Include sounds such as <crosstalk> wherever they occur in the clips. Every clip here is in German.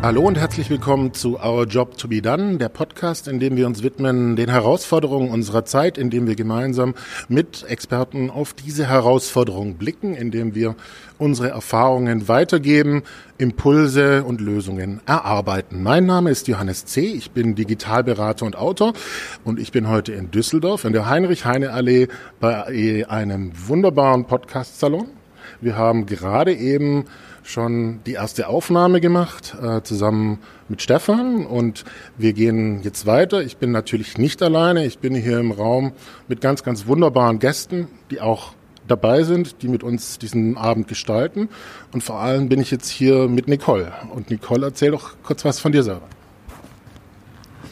Hallo und herzlich willkommen zu Our Job to be Done, der Podcast, in dem wir uns widmen den Herausforderungen unserer Zeit, in dem wir gemeinsam mit Experten auf diese Herausforderungen blicken, in dem wir unsere Erfahrungen weitergeben, Impulse und Lösungen erarbeiten. Mein Name ist Johannes C., ich bin Digitalberater und Autor und ich bin heute in Düsseldorf in der Heinrich-Heine-Allee bei einem wunderbaren Podcast-Salon. Wir haben gerade eben schon die erste Aufnahme gemacht, äh, zusammen mit Stefan. Und wir gehen jetzt weiter. Ich bin natürlich nicht alleine. Ich bin hier im Raum mit ganz, ganz wunderbaren Gästen, die auch dabei sind, die mit uns diesen Abend gestalten. Und vor allem bin ich jetzt hier mit Nicole. Und Nicole, erzähl doch kurz was von dir selber.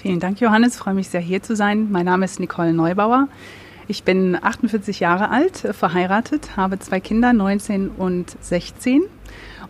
Vielen Dank, Johannes. Ich freue mich sehr, hier zu sein. Mein Name ist Nicole Neubauer. Ich bin 48 Jahre alt, verheiratet, habe zwei Kinder, 19 und 16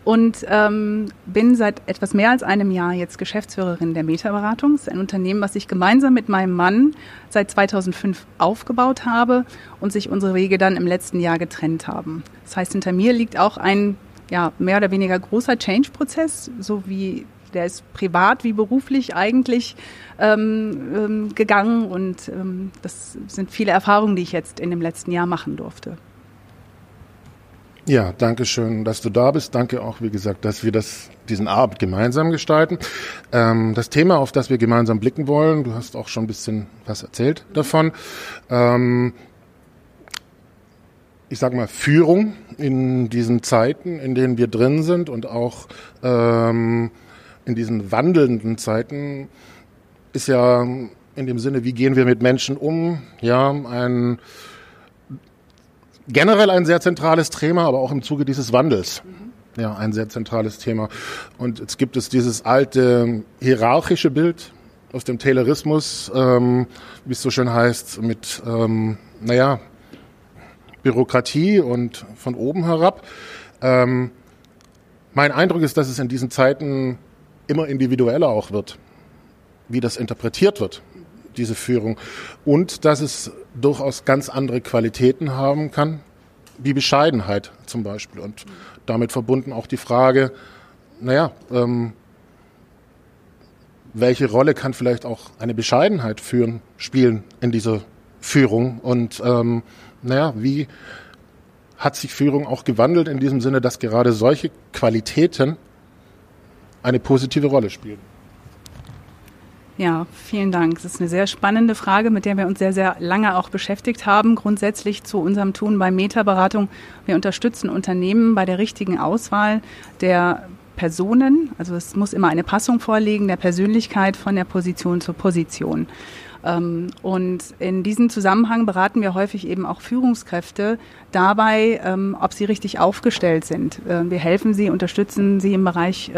und ähm, bin seit etwas mehr als einem Jahr jetzt Geschäftsführerin der Meta-Beratung. Das ist ein Unternehmen, was ich gemeinsam mit meinem Mann seit 2005 aufgebaut habe und sich unsere Wege dann im letzten Jahr getrennt haben. Das heißt, hinter mir liegt auch ein ja, mehr oder weniger großer Change-Prozess, so wie der ist privat wie beruflich eigentlich ähm, ähm, gegangen und ähm, das sind viele Erfahrungen, die ich jetzt in dem letzten Jahr machen durfte. Ja, danke schön, dass du da bist. Danke auch, wie gesagt, dass wir das, diesen Abend gemeinsam gestalten. Ähm, das Thema, auf das wir gemeinsam blicken wollen, du hast auch schon ein bisschen was erzählt davon. Ähm, ich sage mal, Führung in diesen Zeiten, in denen wir drin sind und auch ähm, in diesen wandelnden Zeiten ist ja in dem Sinne, wie gehen wir mit Menschen um, ja, ein generell ein sehr zentrales Thema, aber auch im Zuge dieses Wandels. Mhm. Ja, ein sehr zentrales Thema. Und jetzt gibt es dieses alte hierarchische Bild aus dem Taylorismus, ähm, wie es so schön heißt, mit, ähm, naja, Bürokratie und von oben herab. Ähm, mein Eindruck ist, dass es in diesen Zeiten immer individueller auch wird, wie das interpretiert wird diese Führung. Und dass es durchaus ganz andere Qualitäten haben kann, wie Bescheidenheit zum Beispiel. Und damit verbunden auch die Frage, naja, ähm, welche Rolle kann vielleicht auch eine Bescheidenheit führen, spielen in dieser Führung? Und ähm, naja, wie hat sich Führung auch gewandelt in diesem Sinne, dass gerade solche Qualitäten eine positive Rolle spielen? Ja, vielen Dank. Das ist eine sehr spannende Frage, mit der wir uns sehr, sehr lange auch beschäftigt haben. Grundsätzlich zu unserem Tun bei Meta-Beratung. Wir unterstützen Unternehmen bei der richtigen Auswahl der Personen. Also es muss immer eine Passung vorliegen, der Persönlichkeit von der Position zur Position. Ähm, und in diesem Zusammenhang beraten wir häufig eben auch Führungskräfte dabei, ähm, ob sie richtig aufgestellt sind. Ähm, wir helfen sie, unterstützen sie im Bereich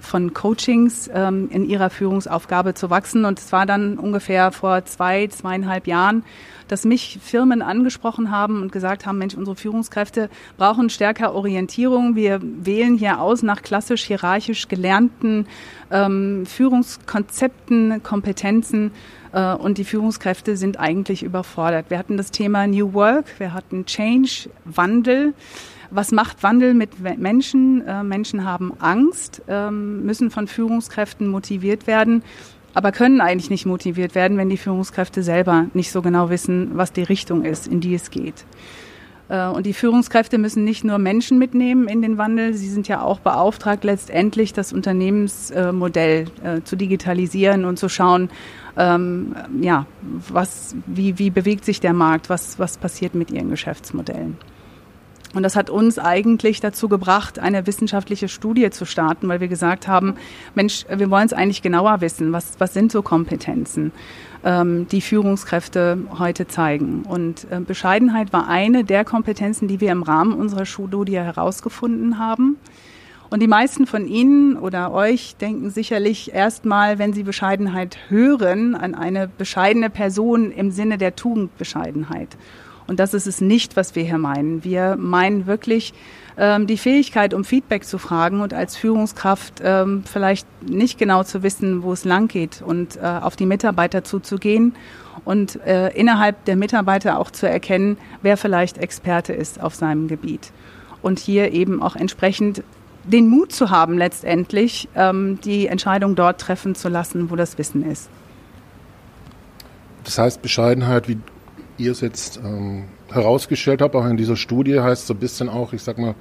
von Coachings in ihrer Führungsaufgabe zu wachsen. Und es war dann ungefähr vor zwei, zweieinhalb Jahren, dass mich Firmen angesprochen haben und gesagt haben, Mensch, unsere Führungskräfte brauchen stärker Orientierung. Wir wählen hier aus nach klassisch hierarchisch gelernten Führungskonzepten, Kompetenzen äh, und die Führungskräfte sind eigentlich überfordert. Wir hatten das Thema New Work, wir hatten Change, Wandel. Was macht Wandel mit Menschen? Äh, Menschen haben Angst, ähm, müssen von Führungskräften motiviert werden, aber können eigentlich nicht motiviert werden, wenn die Führungskräfte selber nicht so genau wissen, was die Richtung ist, in die es geht. Äh, und die Führungskräfte müssen nicht nur Menschen mitnehmen in den Wandel, sie sind ja auch beauftragt, letztendlich das Unternehmensmodell zu digitalisieren und zu schauen, ähm, ja, was, wie, wie bewegt sich der Markt, was, was passiert mit ihren Geschäftsmodellen. Und das hat uns eigentlich dazu gebracht, eine wissenschaftliche Studie zu starten, weil wir gesagt haben, Mensch, wir wollen es eigentlich genauer wissen. Was, was sind so Kompetenzen, ähm, die Führungskräfte heute zeigen? Und äh, Bescheidenheit war eine der Kompetenzen, die wir im Rahmen unserer Studie herausgefunden haben. Und die meisten von Ihnen oder euch denken sicherlich erstmal, wenn Sie Bescheidenheit hören, an eine bescheidene Person im Sinne der Tugendbescheidenheit. Und das ist es nicht, was wir hier meinen. Wir meinen wirklich ähm, die Fähigkeit, um Feedback zu fragen und als Führungskraft ähm, vielleicht nicht genau zu wissen, wo es lang geht und äh, auf die Mitarbeiter zuzugehen und äh, innerhalb der Mitarbeiter auch zu erkennen, wer vielleicht Experte ist auf seinem Gebiet. Und hier eben auch entsprechend den Mut zu haben, letztendlich ähm, die Entscheidung dort treffen zu lassen, wo das Wissen ist. Das heißt, Bescheidenheit, wie ihr es jetzt ähm, herausgestellt habt, auch in dieser Studie, heißt so ein bisschen auch, ich sag mal,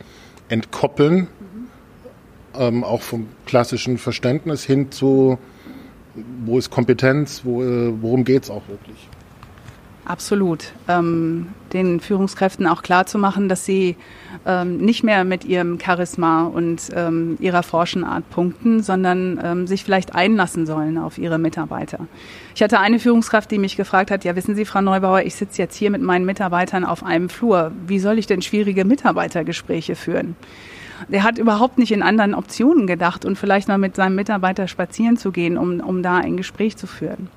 entkoppeln, mhm. ähm, auch vom klassischen Verständnis hin zu, wo ist Kompetenz, wo, äh, worum geht es auch wirklich. Absolut. Ähm, den Führungskräften auch klar zu machen, dass sie ähm, nicht mehr mit ihrem Charisma und ähm, ihrer Forschenart punkten, sondern ähm, sich vielleicht einlassen sollen auf ihre Mitarbeiter. Ich hatte eine Führungskraft, die mich gefragt hat, ja wissen Sie, Frau Neubauer, ich sitze jetzt hier mit meinen Mitarbeitern auf einem Flur. Wie soll ich denn schwierige Mitarbeitergespräche führen? Der hat überhaupt nicht in anderen Optionen gedacht und vielleicht mal mit seinem Mitarbeiter spazieren zu gehen, um, um da ein Gespräch zu führen.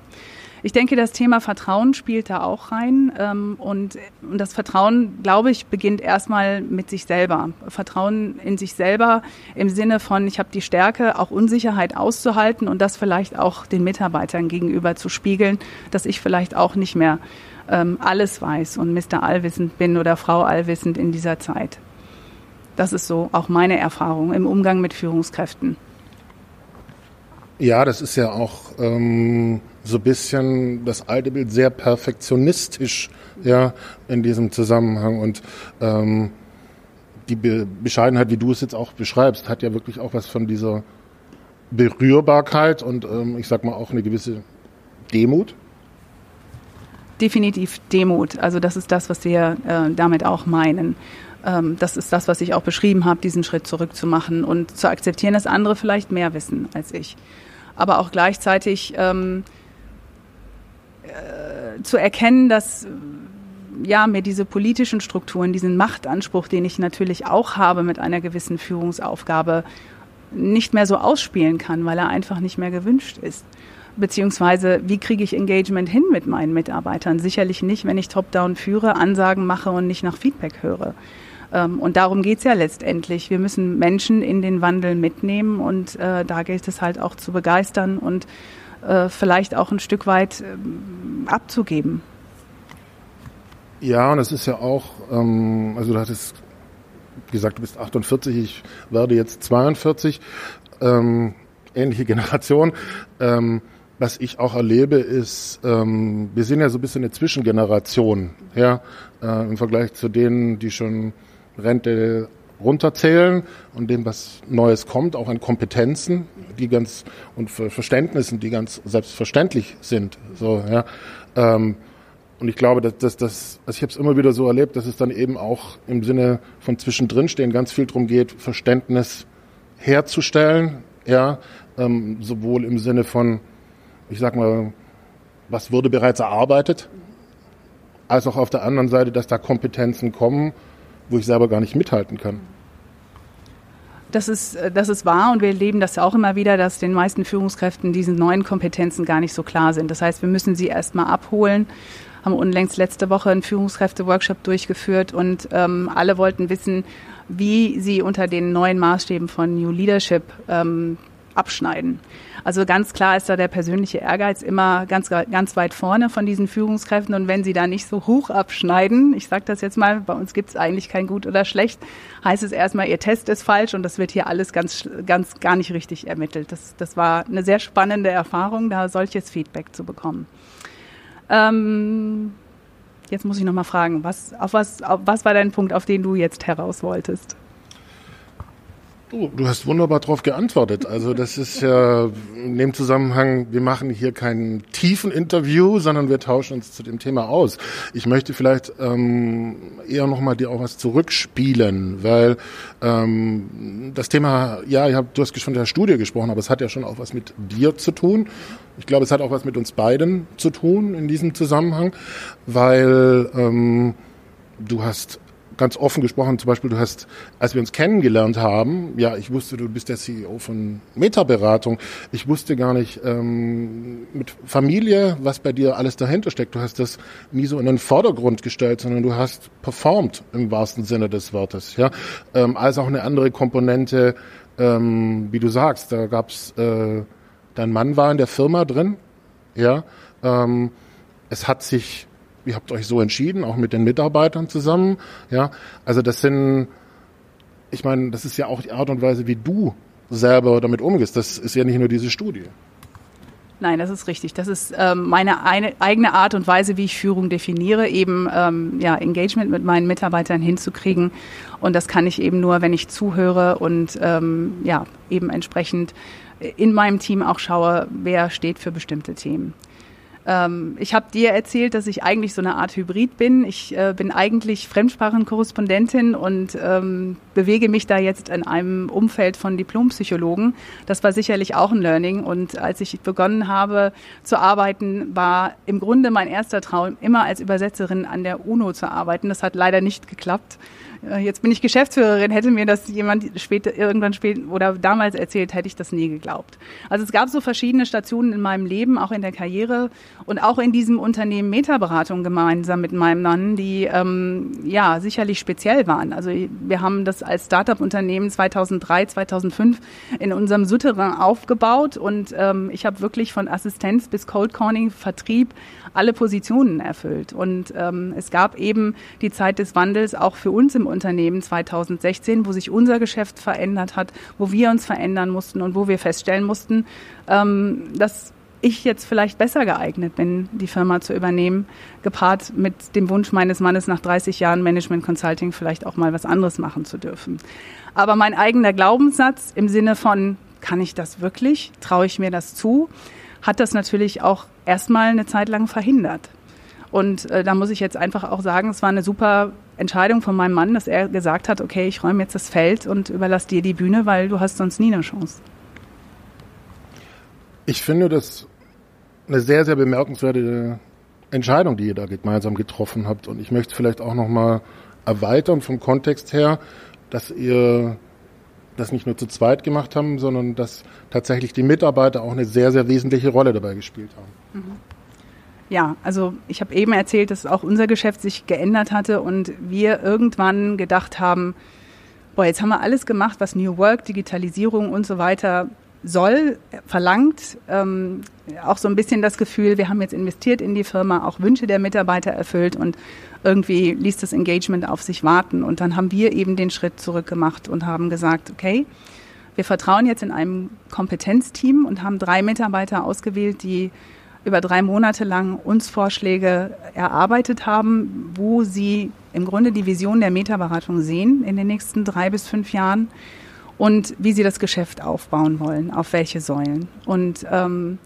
Ich denke, das Thema Vertrauen spielt da auch rein. Ähm, und, und das Vertrauen, glaube ich, beginnt erstmal mit sich selber. Vertrauen in sich selber im Sinne von, ich habe die Stärke, auch Unsicherheit auszuhalten und das vielleicht auch den Mitarbeitern gegenüber zu spiegeln, dass ich vielleicht auch nicht mehr ähm, alles weiß und Mr. Allwissend bin oder Frau Allwissend in dieser Zeit. Das ist so auch meine Erfahrung im Umgang mit Führungskräften. Ja, das ist ja auch ähm, so ein bisschen das alte Bild sehr perfektionistisch, ja, in diesem Zusammenhang. Und ähm, die Be Bescheidenheit, wie du es jetzt auch beschreibst, hat ja wirklich auch was von dieser Berührbarkeit und ähm, ich sag mal auch eine gewisse Demut. Definitiv Demut. Also das ist das, was wir äh, damit auch meinen. Ähm, das ist das, was ich auch beschrieben habe, diesen Schritt zurückzumachen und zu akzeptieren, dass andere vielleicht mehr wissen als ich aber auch gleichzeitig ähm, äh, zu erkennen, dass ja, mir diese politischen Strukturen, diesen Machtanspruch, den ich natürlich auch habe mit einer gewissen Führungsaufgabe, nicht mehr so ausspielen kann, weil er einfach nicht mehr gewünscht ist. Beziehungsweise, wie kriege ich Engagement hin mit meinen Mitarbeitern? Sicherlich nicht, wenn ich Top-Down führe, Ansagen mache und nicht nach Feedback höre. Ähm, und darum geht es ja letztendlich. Wir müssen Menschen in den Wandel mitnehmen und äh, da gilt es halt auch zu begeistern und äh, vielleicht auch ein Stück weit äh, abzugeben. Ja, und es ist ja auch, ähm, also du hattest gesagt, du bist 48, ich werde jetzt 42, ähm, ähnliche <laughs> Generation. Ähm, was ich auch erlebe, ist, ähm, wir sind ja so ein bisschen eine Zwischengeneration, ja, äh, im Vergleich zu denen, die schon Rente runterzählen und dem, was Neues kommt, auch an Kompetenzen, die ganz und Verständnissen, die ganz selbstverständlich sind. So, ja. Ähm, und ich glaube, dass, dass, dass also ich habe es immer wieder so erlebt, dass es dann eben auch im Sinne von zwischendrin stehen ganz viel darum geht, Verständnis herzustellen, ja, ähm, sowohl im Sinne von, ich sag mal, was wurde bereits erarbeitet, als auch auf der anderen Seite, dass da Kompetenzen kommen wo ich selber gar nicht mithalten kann. Das ist, äh, das ist wahr und wir erleben das auch immer wieder, dass den meisten Führungskräften diese neuen Kompetenzen gar nicht so klar sind. Das heißt, wir müssen sie erstmal abholen. Haben unlängst letzte Woche einen Führungskräfte-Workshop durchgeführt und ähm, alle wollten wissen, wie sie unter den neuen Maßstäben von New Leadership ähm, abschneiden. Also ganz klar ist da der persönliche Ehrgeiz immer ganz, ganz weit vorne von diesen Führungskräften. Und wenn sie da nicht so hoch abschneiden, ich sage das jetzt mal, bei uns gibt es eigentlich kein gut oder schlecht, heißt es erstmal, ihr Test ist falsch und das wird hier alles ganz, ganz gar nicht richtig ermittelt. Das, das war eine sehr spannende Erfahrung, da solches Feedback zu bekommen. Ähm, jetzt muss ich noch mal fragen, was, auf was, auf was war dein Punkt, auf den du jetzt heraus wolltest? Du, du hast wunderbar darauf geantwortet. Also das ist ja in dem Zusammenhang, wir machen hier kein tiefen Interview, sondern wir tauschen uns zu dem Thema aus. Ich möchte vielleicht ähm, eher nochmal dir auch was zurückspielen, weil ähm, das Thema, ja, hab, du hast schon der Studie gesprochen, aber es hat ja schon auch was mit dir zu tun. Ich glaube, es hat auch was mit uns beiden zu tun in diesem Zusammenhang, weil ähm, du hast ganz offen gesprochen, zum Beispiel, du hast, als wir uns kennengelernt haben, ja, ich wusste, du bist der CEO von Meta-Beratung. Ich wusste gar nicht ähm, mit Familie, was bei dir alles dahinter steckt. Du hast das nie so in den Vordergrund gestellt, sondern du hast performt im wahrsten Sinne des Wortes. Ja, ähm, als auch eine andere Komponente, ähm, wie du sagst, da gab's, äh, dein Mann war in der Firma drin, ja. Ähm, es hat sich ihr habt euch so entschieden, auch mit den Mitarbeitern zusammen. Ja, also das sind ich meine, das ist ja auch die Art und Weise, wie du selber damit umgehst. Das ist ja nicht nur diese Studie. Nein, das ist richtig. Das ist ähm, meine eine, eigene Art und Weise, wie ich Führung definiere, eben ähm, ja, Engagement mit meinen Mitarbeitern hinzukriegen. Und das kann ich eben nur, wenn ich zuhöre und ähm, ja, eben entsprechend in meinem Team auch schaue, wer steht für bestimmte Themen. Ähm, ich habe dir erzählt, dass ich eigentlich so eine Art Hybrid bin. Ich äh, bin eigentlich Fremdsprachenkorrespondentin und ähm, bewege mich da jetzt in einem Umfeld von Diplompsychologen. Das war sicherlich auch ein Learning. Und als ich begonnen habe zu arbeiten, war im Grunde mein erster Traum, immer als Übersetzerin an der UNO zu arbeiten. Das hat leider nicht geklappt. Äh, jetzt bin ich Geschäftsführerin, hätte mir das jemand später, irgendwann später oder damals erzählt, hätte ich das nie geglaubt. Also es gab so verschiedene Stationen in meinem Leben, auch in der Karriere und auch in diesem Unternehmen Metaberatung gemeinsam mit meinem Mann, die ähm, ja sicherlich speziell waren. Also wir haben das als Startup-Unternehmen 2003, 2005 in unserem Souterrain aufgebaut und ähm, ich habe wirklich von Assistenz bis Cold Calling, Vertrieb alle Positionen erfüllt. Und ähm, es gab eben die Zeit des Wandels auch für uns im Unternehmen 2016, wo sich unser Geschäft verändert hat, wo wir uns verändern mussten und wo wir feststellen mussten, ähm, dass ich jetzt vielleicht besser geeignet bin, die Firma zu übernehmen, gepaart mit dem Wunsch meines Mannes nach 30 Jahren Management Consulting vielleicht auch mal was anderes machen zu dürfen. Aber mein eigener Glaubenssatz im Sinne von, kann ich das wirklich? Traue ich mir das zu? Hat das natürlich auch erstmal eine Zeit lang verhindert. Und äh, da muss ich jetzt einfach auch sagen, es war eine super Entscheidung von meinem Mann, dass er gesagt hat, okay, ich räume jetzt das Feld und überlasse dir die Bühne, weil du hast sonst nie eine Chance. Ich finde das eine sehr, sehr bemerkenswerte Entscheidung, die ihr da gemeinsam getroffen habt. Und ich möchte vielleicht auch nochmal erweitern vom Kontext her, dass ihr das nicht nur zu zweit gemacht haben, sondern dass tatsächlich die Mitarbeiter auch eine sehr, sehr wesentliche Rolle dabei gespielt haben. Mhm. Ja, also ich habe eben erzählt, dass auch unser Geschäft sich geändert hatte und wir irgendwann gedacht haben, boah, jetzt haben wir alles gemacht, was New Work, Digitalisierung und so weiter soll, verlangt. Ähm, auch so ein bisschen das Gefühl, wir haben jetzt investiert in die Firma, auch Wünsche der Mitarbeiter erfüllt und irgendwie ließ das Engagement auf sich warten. Und dann haben wir eben den Schritt zurück gemacht und haben gesagt, okay, wir vertrauen jetzt in einem Kompetenzteam und haben drei Mitarbeiter ausgewählt, die über drei Monate lang uns Vorschläge erarbeitet haben, wo sie im Grunde die Vision der Metaberatung sehen in den nächsten drei bis fünf Jahren und wie sie das Geschäft aufbauen wollen, auf welche Säulen. Und ähm,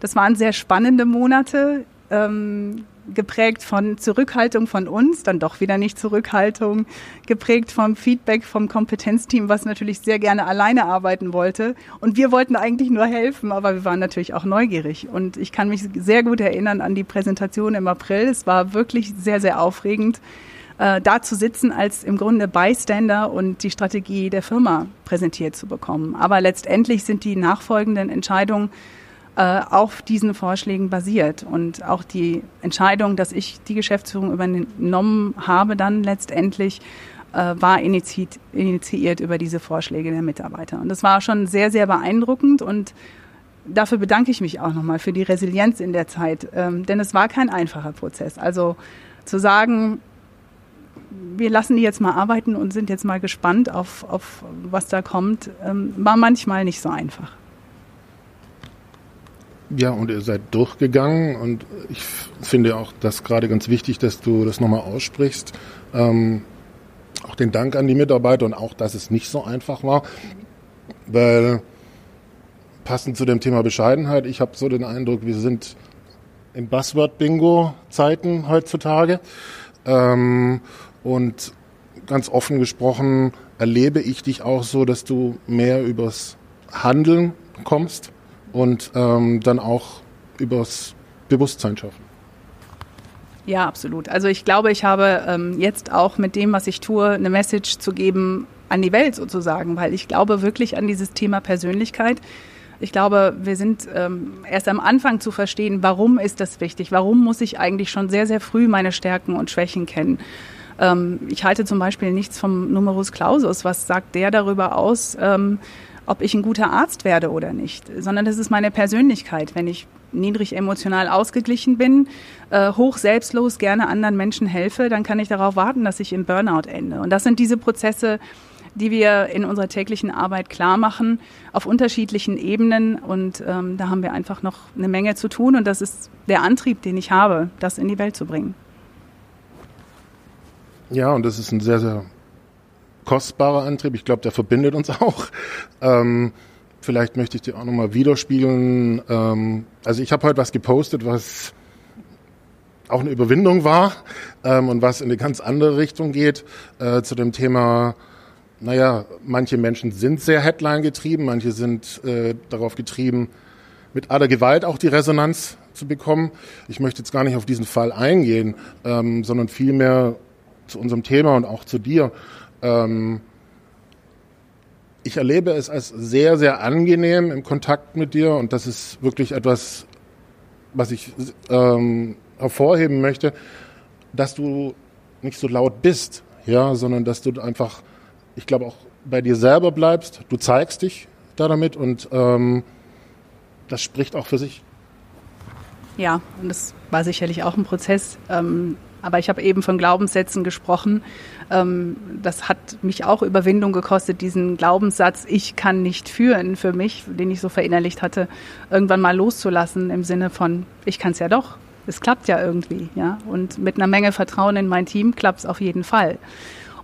das waren sehr spannende Monate. Ähm, geprägt von Zurückhaltung von uns, dann doch wieder nicht Zurückhaltung, geprägt vom Feedback vom Kompetenzteam, was natürlich sehr gerne alleine arbeiten wollte. Und wir wollten eigentlich nur helfen, aber wir waren natürlich auch neugierig. Und ich kann mich sehr gut erinnern an die Präsentation im April. Es war wirklich sehr, sehr aufregend, äh, da zu sitzen als im Grunde Bystander und die Strategie der Firma präsentiert zu bekommen. Aber letztendlich sind die nachfolgenden Entscheidungen äh, auf diesen Vorschlägen basiert. Und auch die Entscheidung, dass ich die Geschäftsführung übernommen habe, dann letztendlich äh, war initiiert, initiiert über diese Vorschläge der Mitarbeiter. Und das war schon sehr, sehr beeindruckend und dafür bedanke ich mich auch nochmal für die Resilienz in der Zeit, ähm, denn es war kein einfacher Prozess. Also zu sagen, wir lassen die jetzt mal arbeiten und sind jetzt mal gespannt auf, auf was da kommt, ähm, war manchmal nicht so einfach. Ja, und ihr seid durchgegangen und ich finde auch das gerade ganz wichtig, dass du das nochmal aussprichst. Ähm, auch den Dank an die Mitarbeiter und auch, dass es nicht so einfach war, weil passend zu dem Thema Bescheidenheit, ich habe so den Eindruck, wir sind in Buzzword-Bingo-Zeiten heutzutage ähm, und ganz offen gesprochen erlebe ich dich auch so, dass du mehr übers Handeln kommst und ähm, dann auch übers Bewusstsein schaffen. Ja, absolut. Also ich glaube, ich habe ähm, jetzt auch mit dem, was ich tue, eine Message zu geben an die Welt sozusagen, weil ich glaube wirklich an dieses Thema Persönlichkeit. Ich glaube, wir sind ähm, erst am Anfang zu verstehen, warum ist das wichtig? Warum muss ich eigentlich schon sehr, sehr früh meine Stärken und Schwächen kennen? Ähm, ich halte zum Beispiel nichts vom Numerus Clausus. Was sagt der darüber aus? Ähm, ob ich ein guter Arzt werde oder nicht, sondern das ist meine Persönlichkeit. Wenn ich niedrig emotional ausgeglichen bin, äh, hoch selbstlos gerne anderen Menschen helfe, dann kann ich darauf warten, dass ich im Burnout ende. Und das sind diese Prozesse, die wir in unserer täglichen Arbeit klar machen, auf unterschiedlichen Ebenen. Und ähm, da haben wir einfach noch eine Menge zu tun. Und das ist der Antrieb, den ich habe, das in die Welt zu bringen. Ja, und das ist ein sehr, sehr kostbarer Antrieb. Ich glaube, der verbindet uns <laughs> auch. Ähm, vielleicht möchte ich dir auch nochmal widerspiegeln. Ähm, also ich habe heute was gepostet, was auch eine Überwindung war ähm, und was in eine ganz andere Richtung geht äh, zu dem Thema. Naja, manche Menschen sind sehr Headline getrieben, manche sind äh, darauf getrieben, mit aller Gewalt auch die Resonanz zu bekommen. Ich möchte jetzt gar nicht auf diesen Fall eingehen, ähm, sondern vielmehr zu unserem Thema und auch zu dir. Ähm, ich erlebe es als sehr, sehr angenehm im Kontakt mit dir und das ist wirklich etwas, was ich ähm, hervorheben möchte, dass du nicht so laut bist, ja, sondern dass du einfach, ich glaube auch bei dir selber bleibst. Du zeigst dich da damit und ähm, das spricht auch für sich. Ja, und das war sicherlich auch ein Prozess. Ähm, aber ich habe eben von Glaubenssätzen gesprochen. Ähm, das hat mich auch Überwindung gekostet, diesen Glaubenssatz, ich kann nicht führen für mich, den ich so verinnerlicht hatte, irgendwann mal loszulassen im Sinne von, ich kann es ja doch es klappt ja irgendwie, ja. Und mit einer Menge Vertrauen in mein Team klappt es auf jeden Fall.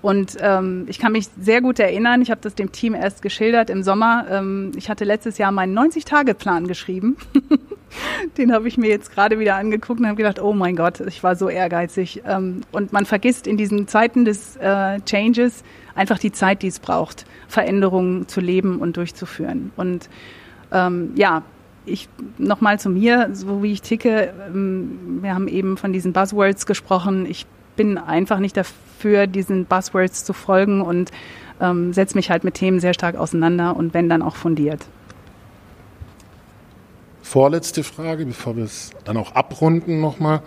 Und ähm, ich kann mich sehr gut erinnern, ich habe das dem Team erst geschildert im Sommer. Ähm, ich hatte letztes Jahr meinen 90-Tage-Plan geschrieben. <laughs> <laughs> Den habe ich mir jetzt gerade wieder angeguckt und habe gedacht, oh mein Gott, ich war so ehrgeizig. Ähm, und man vergisst in diesen Zeiten des äh, Changes einfach die Zeit, die es braucht, Veränderungen zu leben und durchzuführen. Und ähm, ja, ich nochmal zu mir, so wie ich ticke, ähm, wir haben eben von diesen Buzzwords gesprochen. Ich bin einfach nicht dafür, diesen Buzzwords zu folgen und ähm, setze mich halt mit Themen sehr stark auseinander und wenn dann auch fundiert. Vorletzte Frage, bevor wir es dann auch abrunden nochmal.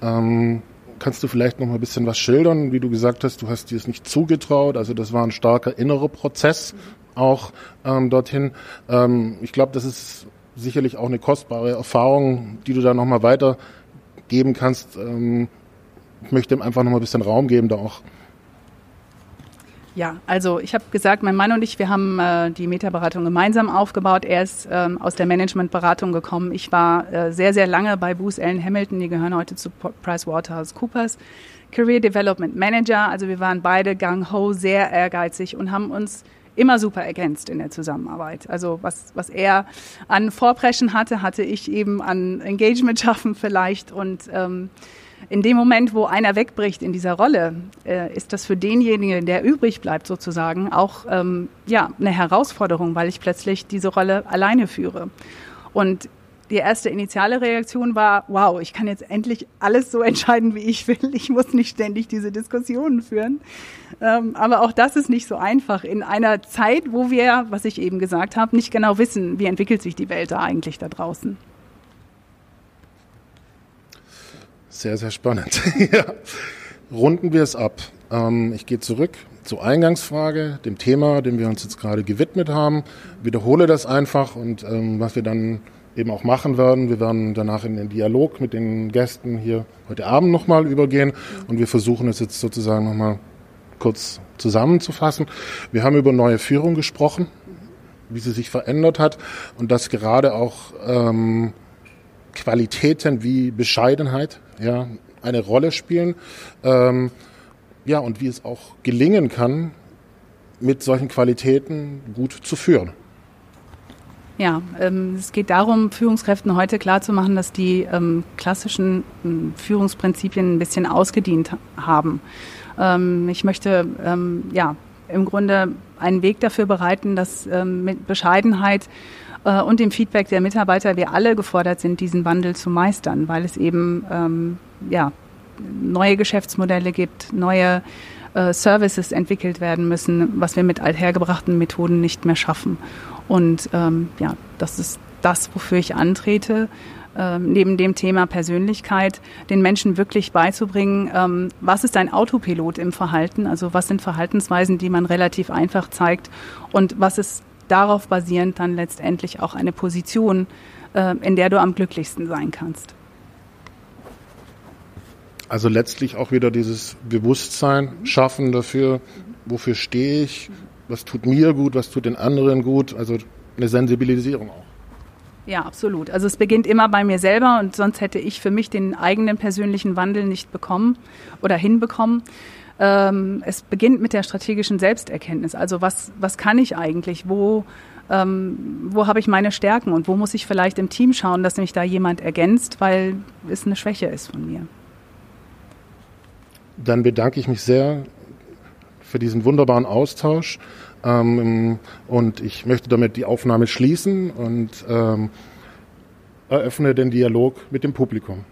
Ähm, kannst du vielleicht noch mal ein bisschen was schildern, wie du gesagt hast, du hast dir es nicht zugetraut, also das war ein starker innerer Prozess auch ähm, dorthin. Ähm, ich glaube, das ist sicherlich auch eine kostbare Erfahrung, die du da nochmal weitergeben kannst. Ähm, ich möchte ihm einfach nochmal ein bisschen Raum geben, da auch. Ja, also ich habe gesagt, mein Mann und ich, wir haben äh, die Metaberatung gemeinsam aufgebaut. Er ist ähm, aus der Managementberatung gekommen. Ich war äh, sehr, sehr lange bei Booz Allen Hamilton, die gehören heute zu PricewaterhouseCoopers. Career Development Manager, also wir waren beide gang-ho, sehr ehrgeizig und haben uns immer super ergänzt in der Zusammenarbeit. Also was, was er an Vorpreschen hatte, hatte ich eben an Engagement schaffen vielleicht. Und ähm, in dem Moment, wo einer wegbricht in dieser Rolle, äh, ist das für denjenigen, der übrig bleibt sozusagen, auch ähm, ja, eine Herausforderung, weil ich plötzlich diese Rolle alleine führe. Und die erste initiale Reaktion war, wow, ich kann jetzt endlich alles so entscheiden, wie ich will. Ich muss nicht ständig diese Diskussionen führen. Ähm, aber auch das ist nicht so einfach in einer Zeit, wo wir, was ich eben gesagt habe, nicht genau wissen, wie entwickelt sich die Welt da eigentlich da draußen. Sehr, sehr spannend. <laughs> ja. Runden wir es ab. Ähm, ich gehe zurück zur Eingangsfrage, dem Thema, dem wir uns jetzt gerade gewidmet haben. Wiederhole das einfach und ähm, was wir dann eben auch machen werden. Wir werden danach in den Dialog mit den Gästen hier heute Abend nochmal übergehen und wir versuchen es jetzt sozusagen nochmal kurz zusammenzufassen. Wir haben über neue Führung gesprochen, wie sie sich verändert hat und dass gerade auch ähm, Qualitäten wie Bescheidenheit ja, eine Rolle spielen. Ähm, ja, und wie es auch gelingen kann, mit solchen Qualitäten gut zu führen. Ja, ähm, es geht darum, Führungskräften heute klarzumachen, dass die ähm, klassischen ähm, Führungsprinzipien ein bisschen ausgedient haben. Ähm, ich möchte ähm, ja im Grunde einen Weg dafür bereiten, dass mit Bescheidenheit äh, und dem Feedback der Mitarbeiter wir alle gefordert sind, diesen Wandel zu meistern, weil es eben ja neue Geschäftsmodelle gibt, neue äh, Services entwickelt werden müssen, was wir mit althergebrachten Methoden nicht mehr schaffen. Und ähm, ja, das ist das, wofür ich antrete. Ähm, neben dem Thema Persönlichkeit, den Menschen wirklich beizubringen, ähm, was ist ein Autopilot im Verhalten, also was sind Verhaltensweisen, die man relativ einfach zeigt und was ist darauf basierend dann letztendlich auch eine Position, äh, in der du am glücklichsten sein kannst. Also letztlich auch wieder dieses Bewusstsein schaffen dafür, wofür stehe ich, was tut mir gut, was tut den anderen gut, also eine Sensibilisierung auch. Ja, absolut. Also es beginnt immer bei mir selber und sonst hätte ich für mich den eigenen persönlichen Wandel nicht bekommen oder hinbekommen. Ähm, es beginnt mit der strategischen Selbsterkenntnis. Also was, was kann ich eigentlich? Wo, ähm, wo habe ich meine Stärken und wo muss ich vielleicht im Team schauen, dass mich da jemand ergänzt, weil es eine Schwäche ist von mir. Dann bedanke ich mich sehr für diesen wunderbaren Austausch. Ähm, und ich möchte damit die Aufnahme schließen und ähm, eröffne den Dialog mit dem Publikum.